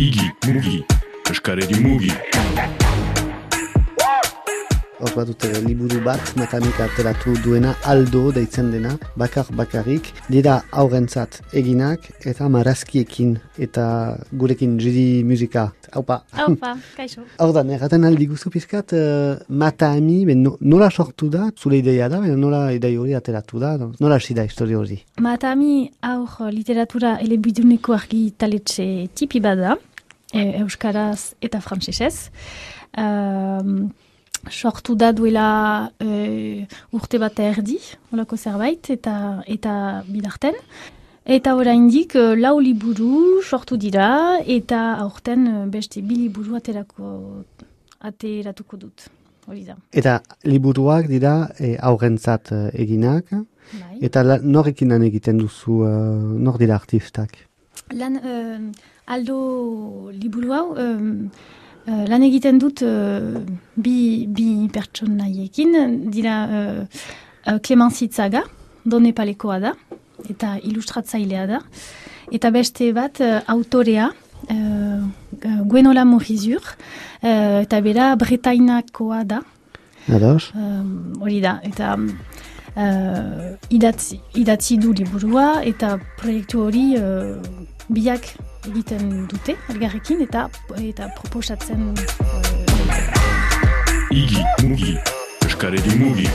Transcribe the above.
Igi, mugi, eskaredi mugi. Hor bat dute liburu bat, matanik ateratu duena aldo deitzen dena, bakar bakarrik, dira aurrentzat eginak eta marazkiekin eta gurekin jiri musika. Haupa. Haupa, kaixo. Hor da, erraten aldi guzu pizkat, uh, matami, ben no, nola sortu da, zure ideia da, ben nola idei hori ateratu da, nola hasi da histori hori. Matami aur literatura elebiduneko argitaletxe tipi bada, e, euskaraz eta frantsesez. Um, sortu da duela e, urte bat erdi, olako zerbait, eta eta bidarten. Eta oraindik e, lau liburu sortu dira, eta aurten e, beste bi liburu aterako, ateratuko dut. Hori da. Eta liburuak dira e, aurrentzat e, eginak, Bai. eta la, norekin egiten duzu, uh, nor dira artistak? Lan, uh, aldo liburu hau, um, uh, lan egiten dut uh, bi, bi pertsonaiekin, dira uh, uh, Clemence Itzaga, done palekoa da, eta ilustratzailea da, eta beste bat uh, autorea, uh, Gwenola Morizur, uh, eta bera Bretainakoa da, Ados? Um, hori da, eta uh, idatzi, du liburua eta proiektu hori uh, biak egiten dute elgarrekin eta eta proposatzen uh, Igi, mugi, eskaredi mugi.